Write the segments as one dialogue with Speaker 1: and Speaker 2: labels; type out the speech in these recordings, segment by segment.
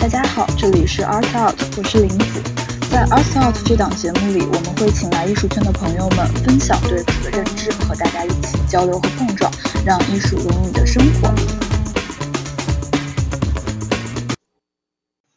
Speaker 1: 大家好，这里是 Art Out，我是林子。在 Art Out 这档节目里，我们会请来艺术圈的朋友们分享对此的认知，和大家一起交流和碰撞，让艺术融入你的生活。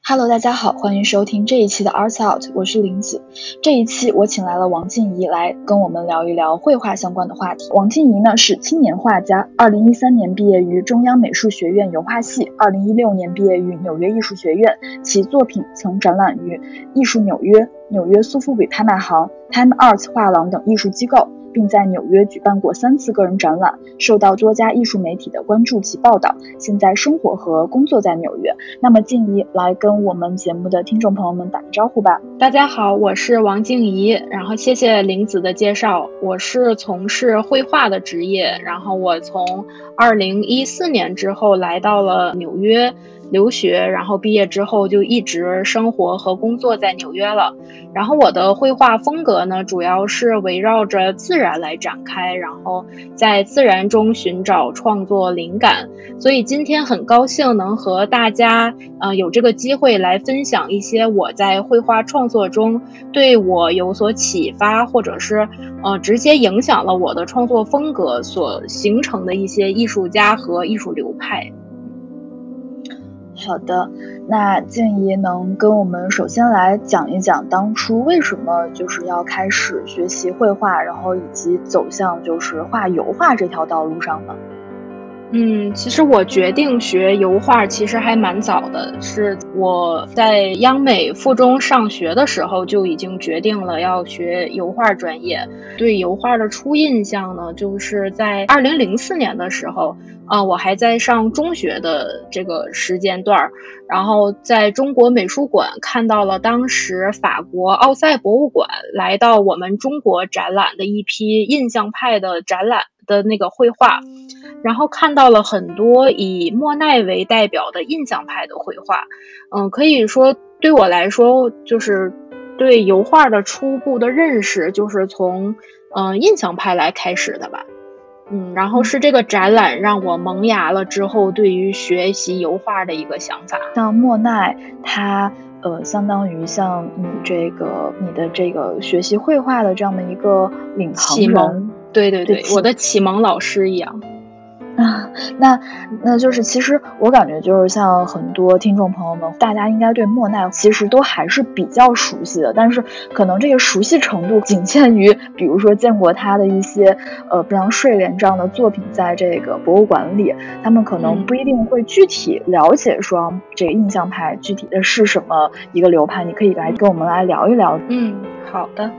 Speaker 1: Hello，大家好，欢迎收听这一期的 Arts Out，我是林子。这一期我请来了王静怡来跟我们聊一聊绘画相关的话题。王静怡呢是青年画家，二零一三年毕业于中央美术学院油画系，二零一六年毕业于纽约艺术学院，其作品曾展览于艺术纽约、纽约苏富比拍卖行、Time Arts 画廊等艺术机构。并在纽约举办过三次个人展览，受到多家艺术媒体的关注及报道。现在生活和工作在纽约。那么静怡来跟我们节目的听众朋友们打个招呼吧。
Speaker 2: 大家好，我是王静怡。然后谢谢林子的介绍。我是从事绘画的职业。然后我从二零一四年之后来到了纽约。留学，然后毕业之后就一直生活和工作在纽约了。然后我的绘画风格呢，主要是围绕着自然来展开，然后在自然中寻找创作灵感。所以今天很高兴能和大家，呃，有这个机会来分享一些我在绘画创作中对我有所启发，或者是呃直接影响了我的创作风格所形成的一些艺术家和艺术流派。
Speaker 1: 好的，那静怡能跟我们首先来讲一讲当初为什么就是要开始学习绘画，然后以及走向就是画油画这条道路上呢？
Speaker 2: 嗯，其实我决定学油画其实还蛮早的，是我在央美附中上学的时候就已经决定了要学油画专业。对油画的初印象呢，就是在二零零四年的时候，啊，我还在上中学的这个时间段儿，然后在中国美术馆看到了当时法国奥赛博物馆来到我们中国展览的一批印象派的展览的那个绘画。然后看到了很多以莫奈为代表的印象派的绘画，嗯，可以说对我来说，就是对油画的初步的认识，就是从嗯印象派来开始的吧，嗯，然后是这个展览让我萌芽了之后，对于学习油画的一个想法。
Speaker 1: 像莫奈，他呃，相当于像你这个你的这个学习绘画的这样的一个领航
Speaker 2: 人，对对对，我的启蒙老师一样。
Speaker 1: 啊，那那就是其实我感觉就是像很多听众朋友们，大家应该对莫奈其实都还是比较熟悉的，但是可能这个熟悉程度仅限于，比如说见过他的一些呃，比如睡莲这样的作品，在这个博物馆里，他们可能不一定会具体了解说这个印象派具体的是什么一个流派，你可以来跟我们来聊一聊。
Speaker 2: 嗯，好的。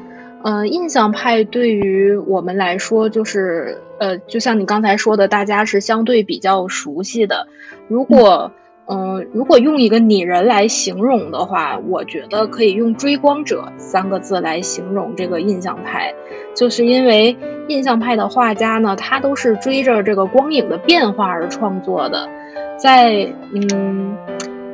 Speaker 2: 嗯，印象派对于我们来说，就是呃，就像你刚才说的，大家是相对比较熟悉的。如果嗯，如果用一个拟人来形容的话，我觉得可以用“追光者”三个字来形容这个印象派，就是因为印象派的画家呢，他都是追着这个光影的变化而创作的，在嗯。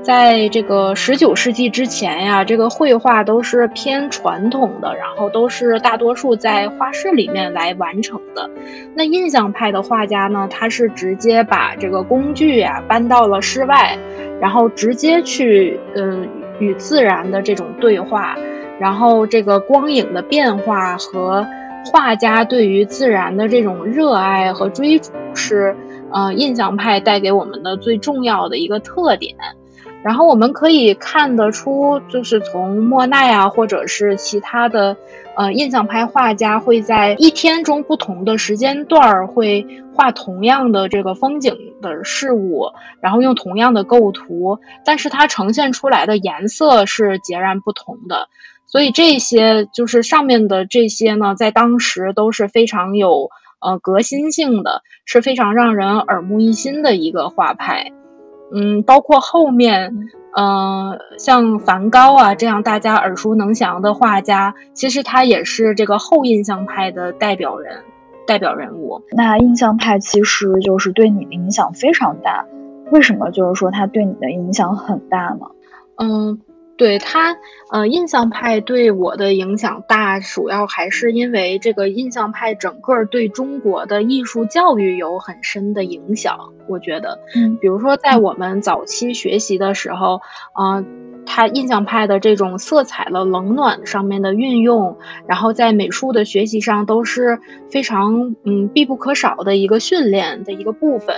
Speaker 2: 在这个十九世纪之前呀，这个绘画都是偏传统的，然后都是大多数在画室里面来完成的。那印象派的画家呢，他是直接把这个工具呀搬到了室外，然后直接去嗯与自然的这种对话，然后这个光影的变化和画家对于自然的这种热爱和追逐是呃印象派带给我们的最重要的一个特点。然后我们可以看得出，就是从莫奈啊，或者是其他的，呃，印象派画家会在一天中不同的时间段儿会画同样的这个风景的事物，然后用同样的构图，但是它呈现出来的颜色是截然不同的。所以这些就是上面的这些呢，在当时都是非常有呃革新性的，是非常让人耳目一新的一个画派。嗯，包括后面，嗯，像梵高啊这样大家耳熟能详的画家，其实他也是这个后印象派的代表人、代表人物。
Speaker 1: 那印象派其实就是对你的影响非常大，为什么就是说他对你的影响很大呢？
Speaker 2: 嗯。对他，呃，印象派对我的影响大，主要还是因为这个印象派整个对中国的艺术教育有很深的影响。我觉得，
Speaker 1: 嗯，
Speaker 2: 比如说在我们早期学习的时候，啊，他印象派的这种色彩的冷暖上面的运用，然后在美术的学习上都是非常嗯必不可少的一个训练的一个部分。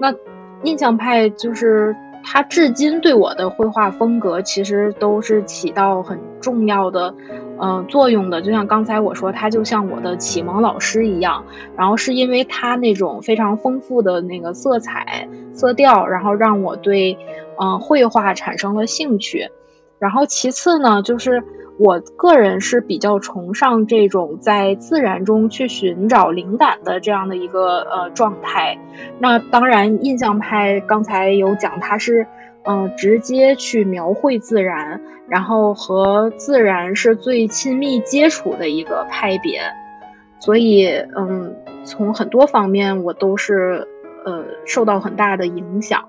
Speaker 2: 那印象派就是。他至今对我的绘画风格其实都是起到很重要的，呃作用的。就像刚才我说，他就像我的启蒙老师一样。然后是因为他那种非常丰富的那个色彩色调，然后让我对，嗯，绘画产生了兴趣。然后其次呢，就是。我个人是比较崇尚这种在自然中去寻找灵感的这样的一个呃状态。那当然，印象派刚才有讲，它是嗯直接去描绘自然，然后和自然是最亲密接触的一个派别。所以嗯，从很多方面我都是呃受到很大的影响。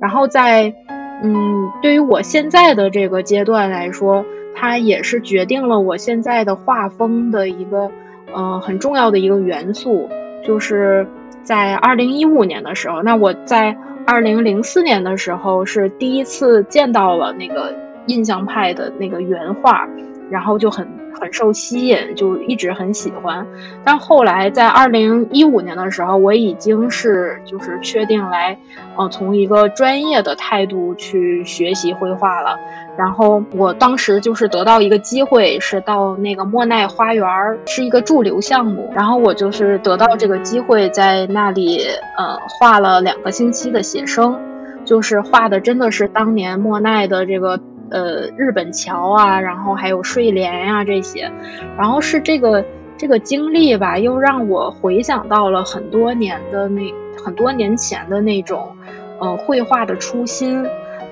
Speaker 2: 然后在嗯，对于我现在的这个阶段来说。它也是决定了我现在的画风的一个，呃，很重要的一个元素，就是在二零一五年的时候，那我在二零零四年的时候是第一次见到了那个印象派的那个原画，然后就很。很受吸引，就一直很喜欢。但后来在二零一五年的时候，我已经是就是确定来，呃，从一个专业的态度去学习绘画了。然后我当时就是得到一个机会，是到那个莫奈花园，是一个驻留项目。然后我就是得到这个机会，在那里呃画了两个星期的写生，就是画的真的是当年莫奈的这个。呃，日本桥啊，然后还有睡莲呀这些，然后是这个这个经历吧，又让我回想到了很多年的那很多年前的那种，呃，绘画的初心，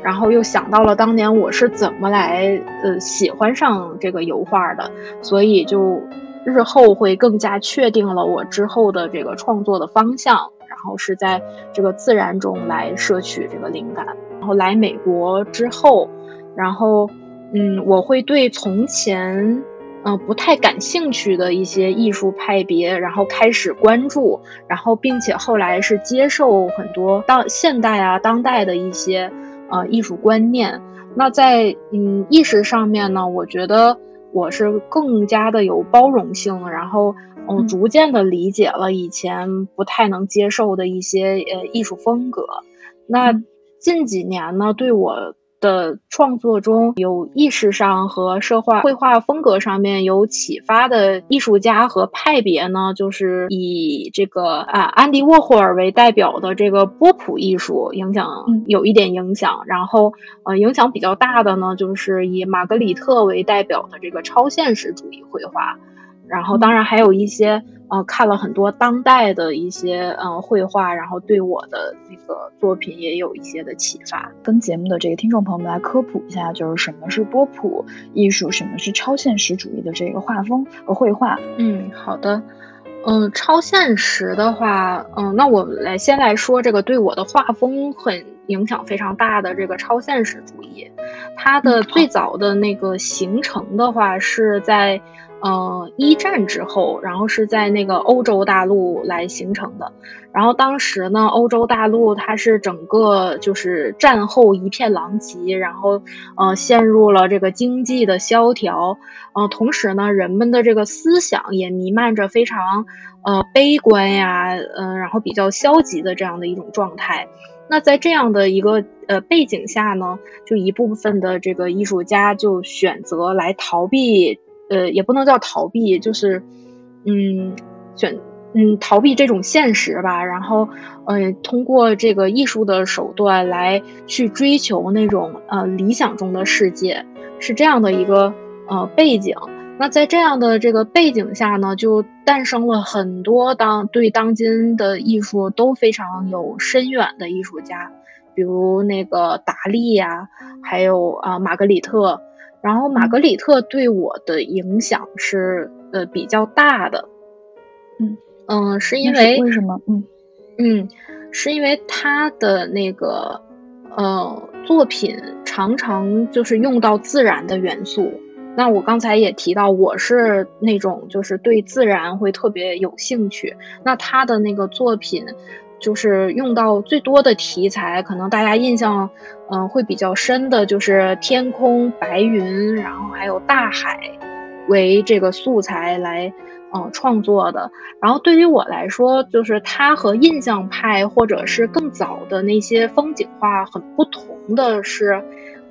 Speaker 2: 然后又想到了当年我是怎么来呃喜欢上这个油画的，所以就日后会更加确定了我之后的这个创作的方向，然后是在这个自然中来摄取这个灵感，然后来美国之后。然后，嗯，我会对从前，嗯，不太感兴趣的一些艺术派别，然后开始关注，然后并且后来是接受很多当现代啊、当代的一些呃艺术观念。那在嗯意识上面呢，我觉得我是更加的有包容性，然后嗯逐渐的理解了以前不太能接受的一些呃艺术风格。那近几年呢，对我。的创作中有意识上和社会绘画风格上面有启发的艺术家和派别呢，就是以这个啊安迪沃霍尔为代表的这个波普艺术影响有一点影响，然后呃影响比较大的呢，就是以玛格里特为代表的这个超现实主义绘画，然后当然还有一些。呃，看了很多当代的一些嗯绘画，然后对我的那个作品也有一些的启发。
Speaker 1: 跟节目的这个听众朋友们来科普一下，就是什么是波普艺术，什么是超现实主义的这个画风和绘画。
Speaker 2: 嗯，好的。嗯，超现实的话，嗯，那我们来先来说这个对我的画风很影响非常大的这个超现实主义。它的最早的那个形成的话是在。呃，一战之后，然后是在那个欧洲大陆来形成的。然后当时呢，欧洲大陆它是整个就是战后一片狼藉，然后呃陷入了这个经济的萧条，呃，同时呢，人们的这个思想也弥漫着非常呃悲观呀，嗯，然后比较消极的这样的一种状态。那在这样的一个呃背景下呢，就一部分的这个艺术家就选择来逃避。呃，也不能叫逃避，就是，嗯，选，嗯，逃避这种现实吧。然后，呃，通过这个艺术的手段来去追求那种呃理想中的世界，是这样的一个呃背景。那在这样的这个背景下呢，就诞生了很多当对当今的艺术都非常有深远的艺术家，比如那个达利呀，还有啊玛格里特。然后玛格里特对我的影响是呃比较大的，
Speaker 1: 嗯
Speaker 2: 嗯，是因为
Speaker 1: 为什么？嗯
Speaker 2: 嗯，是因为他的那个呃作品常常就是用到自然的元素。那我刚才也提到，我是那种就是对自然会特别有兴趣。那他的那个作品，就是用到最多的题材，可能大家印象嗯会比较深的，就是天空、白云，然后还有大海为这个素材来嗯创作的。然后对于我来说，就是它和印象派或者是更早的那些风景画很不同的是，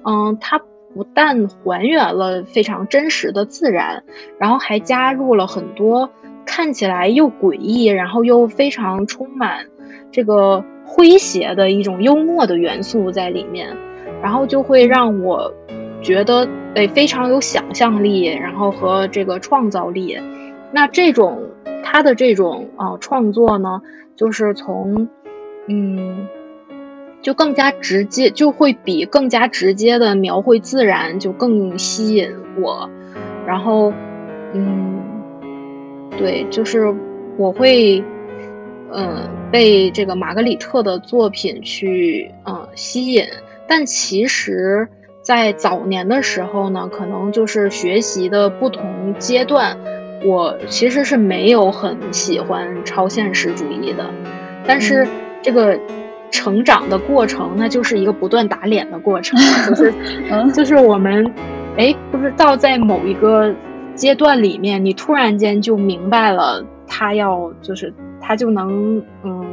Speaker 2: 嗯，它。不但还原了非常真实的自然，然后还加入了很多看起来又诡异，然后又非常充满这个诙谐的一种幽默的元素在里面，然后就会让我觉得诶非常有想象力，然后和这个创造力。那这种他的这种啊创作呢，就是从嗯。就更加直接，就会比更加直接的描绘自然就更吸引我。然后，嗯，对，就是我会，嗯，被这个玛格里特的作品去，嗯，吸引。但其实，在早年的时候呢，可能就是学习的不同阶段，我其实是没有很喜欢超现实主义的。但是这个。成长的过程，那就是一个不断打脸的过程，就 是，就是我们，哎，不知道在某一个阶段里面，你突然间就明白了，他要就是他就能，嗯，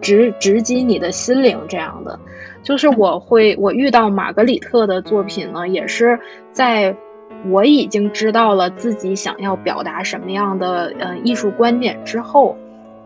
Speaker 2: 直直击你的心灵这样的。就是我会我遇到玛格里特的作品呢，也是在我已经知道了自己想要表达什么样的呃艺术观点之后，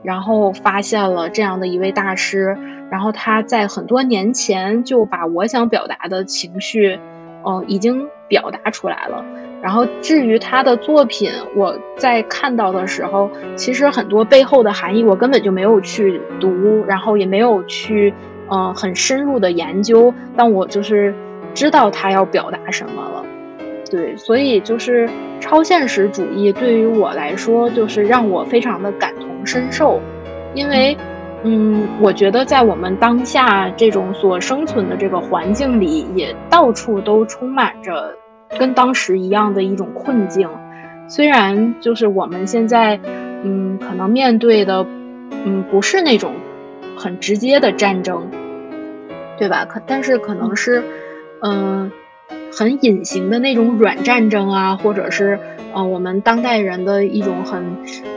Speaker 2: 然后发现了这样的一位大师。然后他在很多年前就把我想表达的情绪，嗯，已经表达出来了。然后至于他的作品，我在看到的时候，其实很多背后的含义我根本就没有去读，然后也没有去，嗯，很深入的研究。但我就是知道他要表达什么了。对，所以就是超现实主义对于我来说，就是让我非常的感同身受，因为。嗯，我觉得在我们当下这种所生存的这个环境里，也到处都充满着跟当时一样的一种困境。虽然就是我们现在，嗯，可能面对的，嗯，不是那种很直接的战争，对吧？可但是可能是，嗯。很隐形的那种软战争啊，或者是呃我们当代人的一种很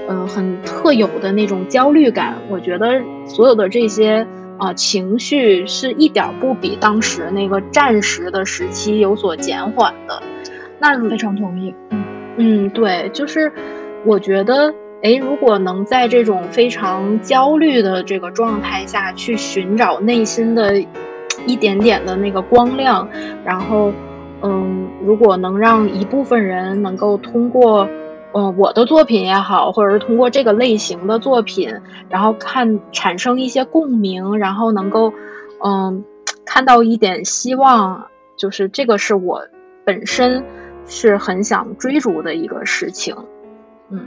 Speaker 2: 嗯很特有的那种焦虑感，我觉得所有的这些啊情绪是一点不比当时那个战时的时期有所减缓的。那
Speaker 1: 非常同意，
Speaker 2: 嗯嗯，对，就是我觉得哎，如果能在这种非常焦虑的这个状态下去寻找内心的一点点的那个光亮，然后。嗯，如果能让一部分人能够通过，嗯，我的作品也好，或者是通过这个类型的作品，然后看产生一些共鸣，然后能够，嗯，看到一点希望，就是这个是我本身是很想追逐的一个事情。嗯，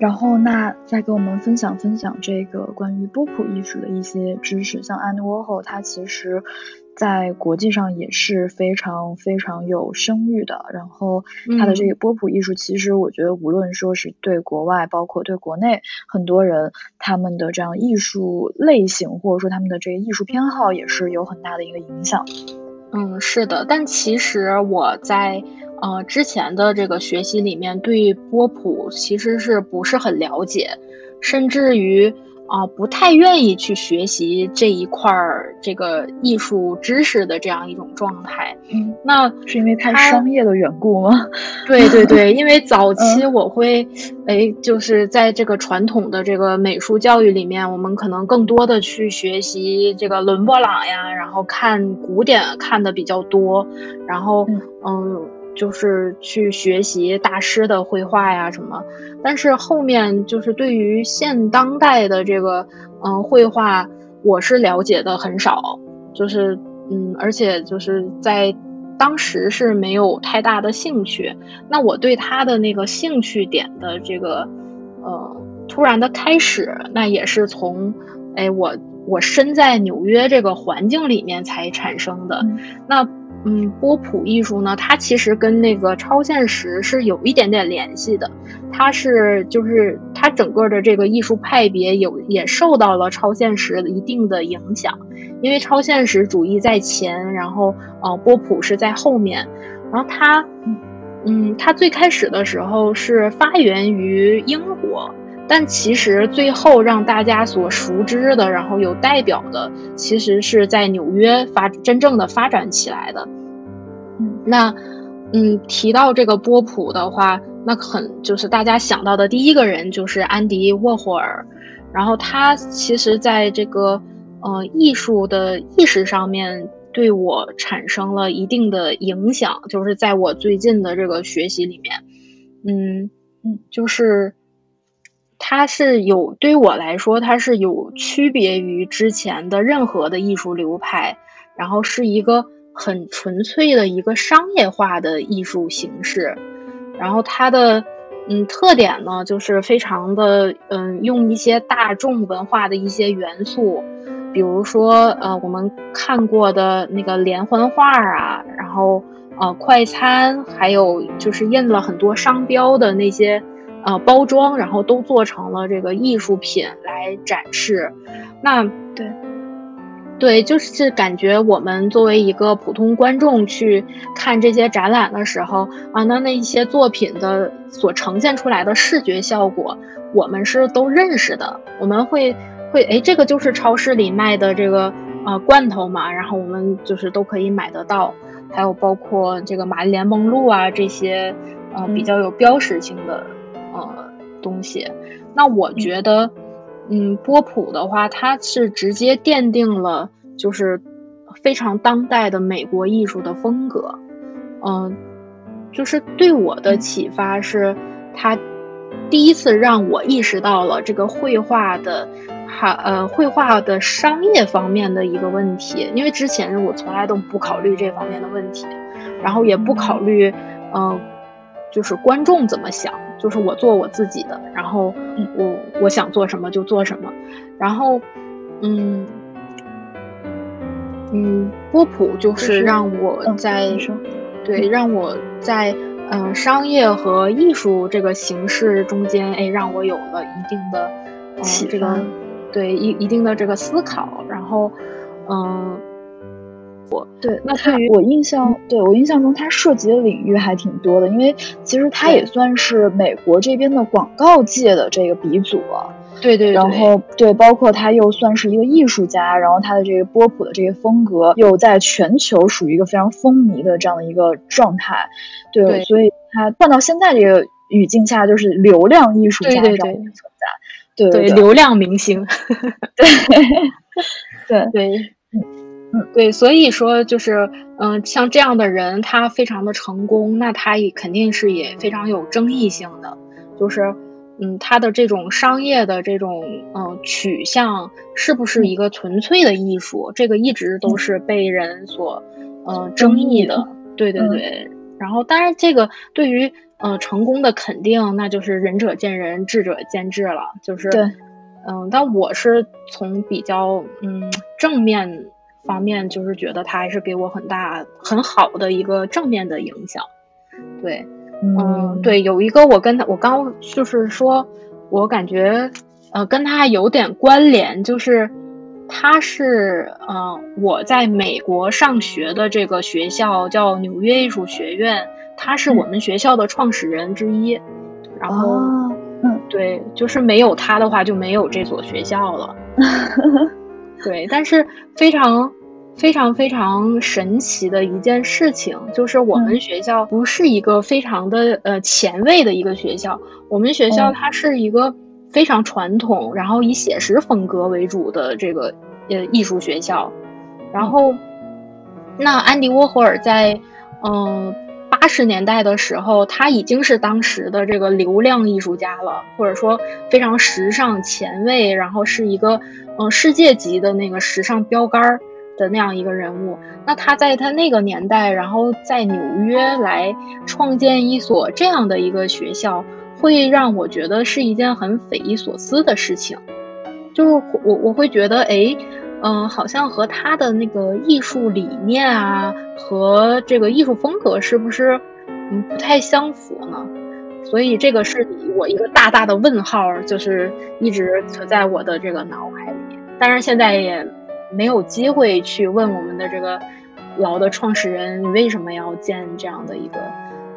Speaker 1: 然后那再给我们分享分享这个关于波普艺术的一些知识，像安妮沃霍，他其实。在国际上也是非常非常有声誉的。然后他的这个波普艺术，其实我觉得无论说是对国外，包括对国内，很多人他们的这样艺术类型，或者说他们的这个艺术偏好，也是有很大的一个影响。
Speaker 2: 嗯，是的。但其实我在呃之前的这个学习里面，对波普其实是不是很了解，甚至于。啊，不太愿意去学习这一块儿这个艺术知识的这样一种状态。
Speaker 1: 嗯，
Speaker 2: 那
Speaker 1: 是因为太商业的缘故吗？
Speaker 2: 对对对，因为早期我会，哎，就是在这个传统的这个美术教育里面，我们可能更多的去学习这个伦勃朗呀，然后看古典看的比较多，然后嗯。就是去学习大师的绘画呀什么，但是后面就是对于现当代的这个嗯绘画，我是了解的很少，就是嗯，而且就是在当时是没有太大的兴趣。那我对他的那个兴趣点的这个呃突然的开始，那也是从哎我我身在纽约这个环境里面才产生的。那嗯，波普艺术呢，它其实跟那个超现实是有一点点联系的。它是就是它整个的这个艺术派别有也受到了超现实一定的影响，因为超现实主义在前，然后呃波普是在后面，然后它嗯它最开始的时候是发源于英国，但其实最后让大家所熟知的，然后有代表的，其实是在纽约发真正的发展起来的。
Speaker 1: 嗯，
Speaker 2: 那嗯提到这个波普的话。那很就是大家想到的第一个人就是安迪沃霍尔，然后他其实在这个呃艺术的意识上面对我产生了一定的影响，就是在我最近的这个学习里面，嗯嗯，就是它是有对于我来说，它是有区别于之前的任何的艺术流派，然后是一个很纯粹的一个商业化的艺术形式。然后它的嗯特点呢，就是非常的嗯用一些大众文化的一些元素，比如说呃我们看过的那个连环画啊，然后呃快餐，还有就是印了很多商标的那些呃包装，然后都做成了这个艺术品来展示。那
Speaker 1: 对。
Speaker 2: 对，就是感觉我们作为一个普通观众去看这些展览的时候啊，那那一些作品的所呈现出来的视觉效果，我们是都认识的。我们会会哎，这个就是超市里卖的这个呃罐头嘛，然后我们就是都可以买得到。还有包括这个玛丽莲梦露啊这些呃比较有标识性的呃东西。那我觉得。嗯，波普的话，它是直接奠定了就是非常当代的美国艺术的风格。嗯，就是对我的启发是，他第一次让我意识到了这个绘画的哈呃绘画的商业方面的一个问题，因为之前我从来都不考虑这方面的问题，然后也不考虑嗯。就是观众怎么想，就是我做我自己的，然后我我想做什么就做什么，然后嗯嗯，波普就是让我在对让我在嗯商业和艺术这个形式中间，哎，让我有了一定的这个对一一定的这个思考，然后嗯。
Speaker 1: 对，那他我印象，对我印象中，它涉及的领域还挺多的，因为其实它也算是美国这边的广告界的这个鼻祖了。
Speaker 2: 对对。
Speaker 1: 然后对，包括他又算是一个艺术家，然后他的这个波普的这个风格又在全球属于一个非常风靡的这样的一个状态。对。所以他换到现在这个语境下，就是流量艺术家这样的存在。对
Speaker 2: 对，流量明星。
Speaker 1: 对。对
Speaker 2: 对。嗯，对，所以说就是，嗯，像这样的人，他非常的成功，那他也肯定是也非常有争议性的，就是，嗯，他的这种商业的这种，嗯，取向是不是一个纯粹的艺术，这个一直都是被人所，嗯，争议的。对对对。然后，当然这个对于，嗯，成功的肯定，那就是仁者见仁，智者见智了。就是，
Speaker 1: 对，
Speaker 2: 嗯，但我是从比较，嗯，正面。方面就是觉得他还是给我很大很好的一个正面的影响，对，嗯，对，有一个我跟他，我刚就是说，我感觉呃跟他有点关联，就是他是呃我在美国上学的这个学校叫纽约艺术学院，他是我们学校的创始人之一，然后嗯，对，就是没有他的话就没有这所学校了。对，但是非常非常非常神奇的一件事情，就是我们学校不是一个非常的呃前卫的一个学校，我们学校它是一个非常传统，然后以写实风格为主的这个呃艺术学校。然后，那安迪沃霍尔在嗯八十年代的时候，他已经是当时的这个流量艺术家了，或者说非常时尚前卫，然后是一个。嗯，世界级的那个时尚标杆儿的那样一个人物，那他在他那个年代，然后在纽约来创建一所这样的一个学校，会让我觉得是一件很匪夷所思的事情。就是我我会觉得，哎，嗯，好像和他的那个艺术理念啊，和这个艺术风格是不是嗯不太相符呢？所以这个是我一个大大的问号，就是一直存在我的这个脑海里。当然，现在也没有机会去问我们的这个老的创始人，你为什么要建这样的一个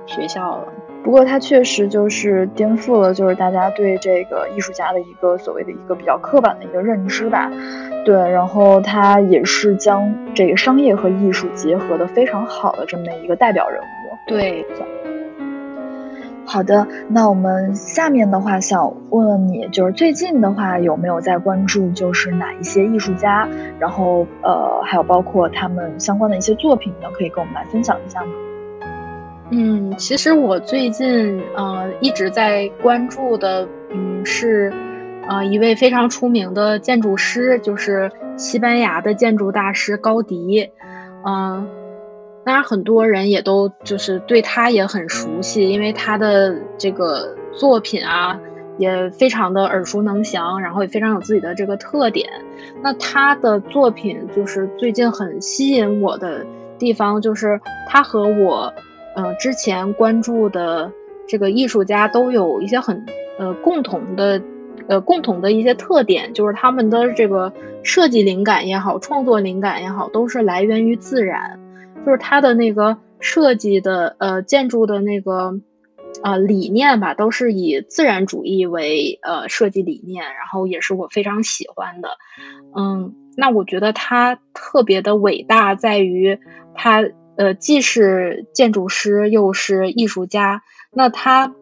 Speaker 2: 学校了。
Speaker 1: 不过，它确实就是颠覆了，就是大家对这个艺术家的一个所谓的一个比较刻板的一个认知吧。对，然后他也是将这个商业和艺术结合的非常好的这么一个代表人物。
Speaker 2: 对。
Speaker 1: 好的，那我们下面的话想问问你，就是最近的话有没有在关注，就是哪一些艺术家，然后呃，还有包括他们相关的一些作品呢？可以跟我们来分享一下吗？
Speaker 2: 嗯，其实我最近呃一直在关注的，嗯是呃一位非常出名的建筑师，就是西班牙的建筑大师高迪，嗯。当然，很多人也都就是对他也很熟悉，因为他的这个作品啊，也非常的耳熟能详，然后也非常有自己的这个特点。那他的作品就是最近很吸引我的地方，就是他和我，呃，之前关注的这个艺术家都有一些很呃共同的，呃共同的一些特点，就是他们的这个设计灵感也好，创作灵感也好，都是来源于自然。就是他的那个设计的呃建筑的那个呃理念吧，都是以自然主义为呃设计理念，然后也是我非常喜欢的。嗯，那我觉得他特别的伟大，在于他呃既是建筑师又是艺术家，那他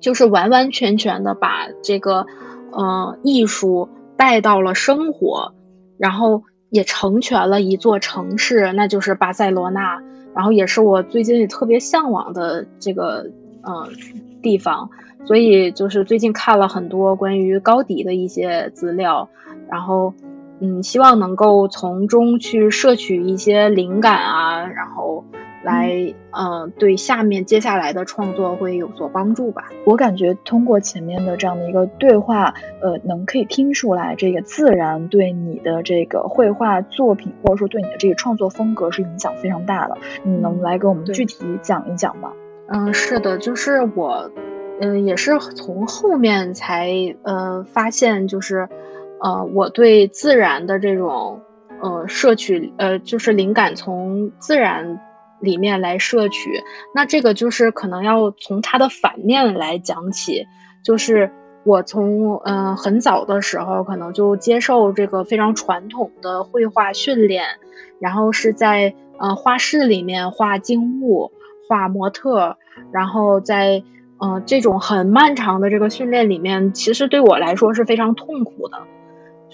Speaker 2: 就是完完全全的把这个呃艺术带到了生活，然后。也成全了一座城市，那就是巴塞罗那，然后也是我最近特别向往的这个嗯地方，所以就是最近看了很多关于高迪的一些资料，然后嗯希望能够从中去摄取一些灵感啊，然后。来，嗯，对下面接下来的创作会有所帮助吧。
Speaker 1: 我感觉通过前面的这样的一个对话，呃，能可以听出来，这个自然对你的这个绘画作品，或者说对你的这个创作风格是影响非常大的。你能来给我们具体讲一讲吗？
Speaker 2: 嗯，是的，就是我，嗯，也是从后面才呃发现，就是呃我对自然的这种呃摄取，呃就是灵感从自然。里面来摄取，那这个就是可能要从它的反面来讲起，就是我从嗯很早的时候可能就接受这个非常传统的绘画训练，然后是在呃画室里面画静物、画模特，然后在嗯这种很漫长的这个训练里面，其实对我来说是非常痛苦的，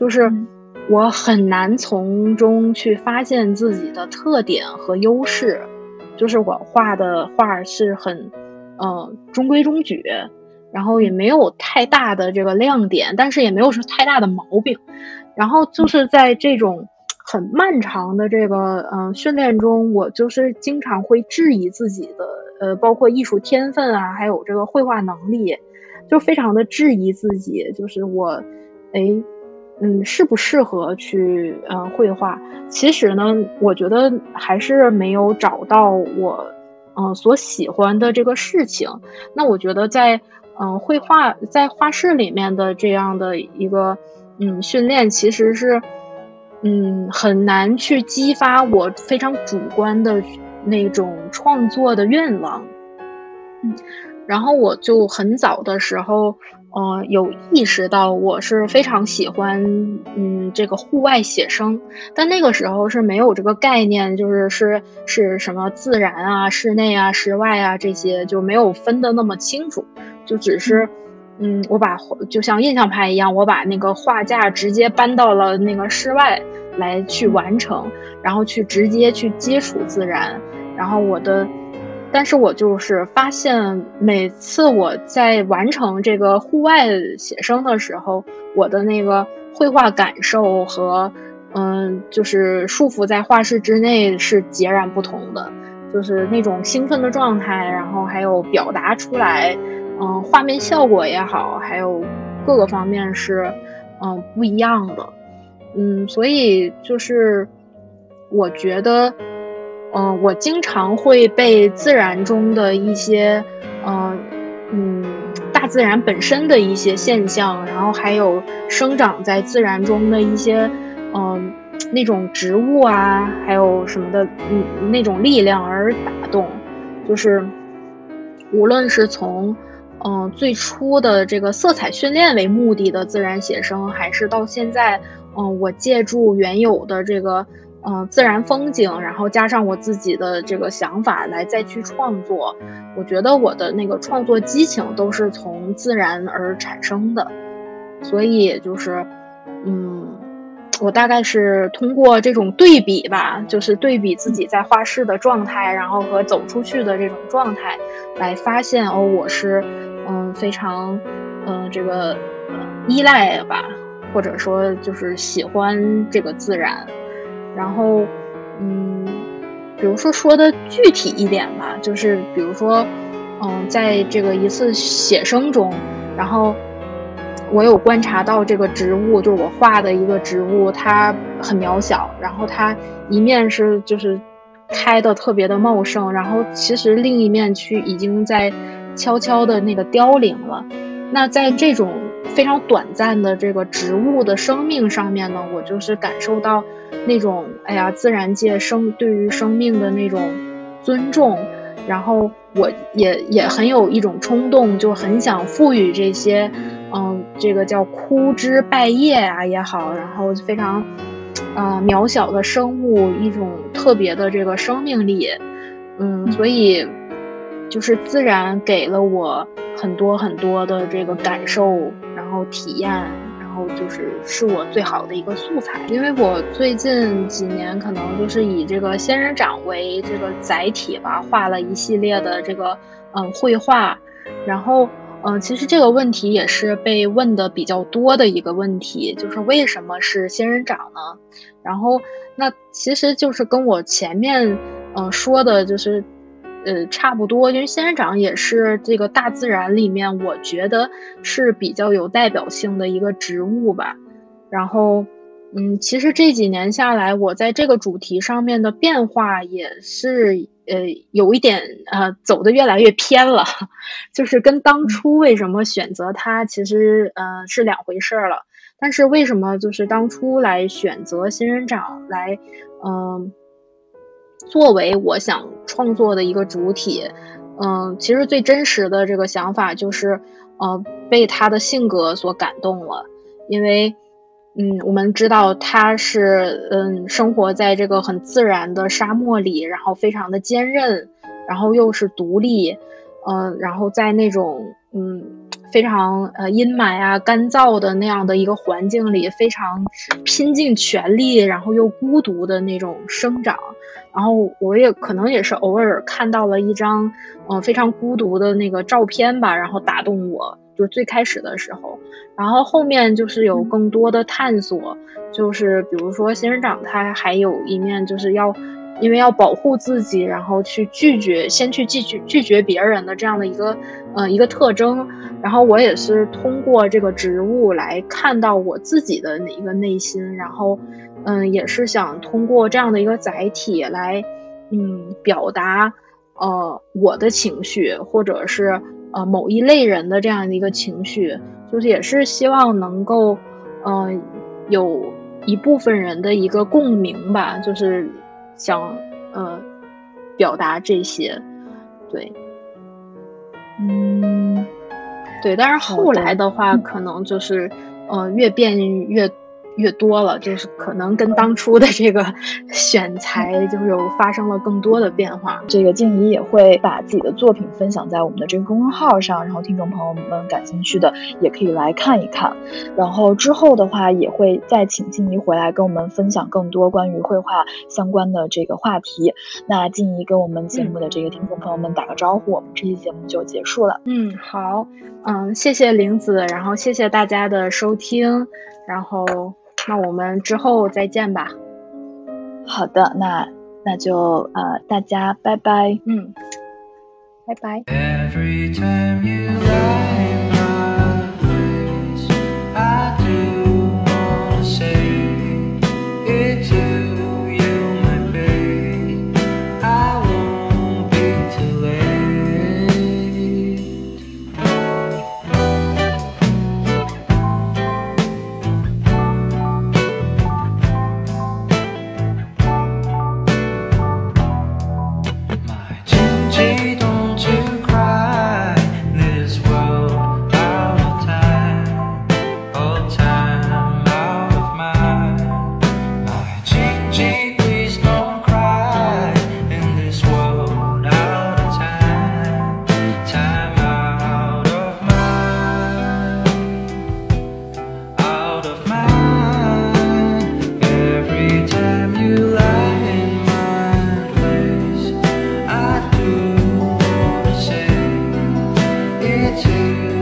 Speaker 2: 就是我很难从中去发现自己的特点和优势。就是我画的画是很，呃，中规中矩，然后也没有太大的这个亮点，但是也没有说太大的毛病。然后就是在这种很漫长的这个嗯训练中，我就是经常会质疑自己的，呃，包括艺术天分啊，还有这个绘画能力，就非常的质疑自己，就是我，哎。嗯，适不适合去呃绘画？其实呢，我觉得还是没有找到我嗯所喜欢的这个事情。那我觉得在嗯绘画在画室里面的这样的一个嗯训练，其实是嗯很难去激发我非常主观的那种创作的愿望。嗯，然后我就很早的时候。呃，有意识到我是非常喜欢，嗯，这个户外写生，但那个时候是没有这个概念，就是是是什么自然啊、室内啊、室外啊这些就没有分得那么清楚，就只是，嗯，我把就像印象派一样，我把那个画架直接搬到了那个室外来去完成，然后去直接去接触自然，然后我的。但是我就是发现，每次我在完成这个户外写生的时候，我的那个绘画感受和，嗯，就是束缚在画室之内是截然不同的，就是那种兴奋的状态，然后还有表达出来，嗯，画面效果也好，还有各个方面是，嗯不一样的。嗯，所以就是我觉得，嗯，我经常会被自然中的一些，嗯嗯，大自然本身的一些现象，然后还有生长在自然中的一些，嗯，那种植物啊，还有什么的，嗯，那种力量而打动，就是无论是从。嗯，最初的这个色彩训练为目的的自然写生，还是到现在，嗯，我借助原有的这个，嗯，自然风景，然后加上我自己的这个想法来再去创作，我觉得我的那个创作激情都是从自然而产生的，所以就是，嗯。我大概是通过这种对比吧，就是对比自己在画室的状态，然后和走出去的这种状态，来发现哦，我是嗯非常嗯这个依赖吧，或者说就是喜欢这个自然，然后嗯，比如说说的具体一点吧，就是比如说嗯在这个一次写生中，然后。我有观察到这个植物，就是我画的一个植物，它很渺小，然后它一面是就是开的特别的茂盛，然后其实另一面去已经在悄悄的那个凋零了。那在这种非常短暂的这个植物的生命上面呢，我就是感受到那种哎呀，自然界生对于生命的那种尊重，然后我也也很有一种冲动，就很想赋予这些。嗯，这个叫枯枝败叶啊也好，然后非常，呃，渺小的生物一种特别的这个生命力，嗯，所以就是自然给了我很多很多的这个感受，然然后体验，然后就是是我最好的一个素材。因为我最近几年可能就是以这个仙人掌为这个载体吧，画了一系列的这个嗯绘画，然后。嗯，其实这个问题也是被问的比较多的一个问题，就是为什么是仙人掌呢？然后，那其实就是跟我前面嗯说的，就是呃差不多，因为仙人掌也是这个大自然里面我觉得是比较有代表性的一个植物吧。然后，嗯，其实这几年下来，我在这个主题上面的变化也是。呃，有一点呃，走的越来越偏了，就是跟当初为什么选择它其实呃是两回事儿了。但是为什么就是当初来选择仙人掌来嗯作为我想创作的一个主体，嗯，其实最真实的这个想法就是呃被他的性格所感动了，因为。嗯，我们知道他是嗯，生活在这个很自然的沙漠里，然后非常的坚韧，然后又是独立，嗯，然后在那种嗯非常呃阴霾啊、干燥的那样的一个环境里，非常拼尽全力，然后又孤独的那种生长。然后我也可能也是偶尔看到了一张嗯非常孤独的那个照片吧，然后打动我。就最开始的时候，然后后面就是有更多的探索，就是比如说仙人掌，它还有一面就是要，因为要保护自己，然后去拒绝，先去拒绝拒绝别人的这样的一个呃一个特征。然后我也是通过这个植物来看到我自己的一个内心，然后嗯，也是想通过这样的一个载体来嗯表达呃我的情绪，或者是。呃，某一类人的这样的一个情绪，就是也是希望能够，嗯，有一部分人的一个共鸣吧，就是想呃表达这些，对，嗯，对，但是后来的话，可能就是呃越变越。越多了，就是可能跟当初的这个选材就是有发生了更多的变化。
Speaker 1: 这个静怡也会把自己的作品分享在我们的这个公众号上，然后听众朋友们感兴趣的也可以来看一看。然后之后的话也会再请静怡回来跟我们分享更多关于绘画相关的这个话题。那静怡跟我们节目的这个听众朋友们打个招呼，我们这期节目就结束了。
Speaker 2: 嗯，好，嗯，谢谢玲子，然后谢谢大家的收听，然后。那我们之后再见吧。
Speaker 1: 好的，那那就呃，大家拜拜。
Speaker 2: 嗯，拜拜。心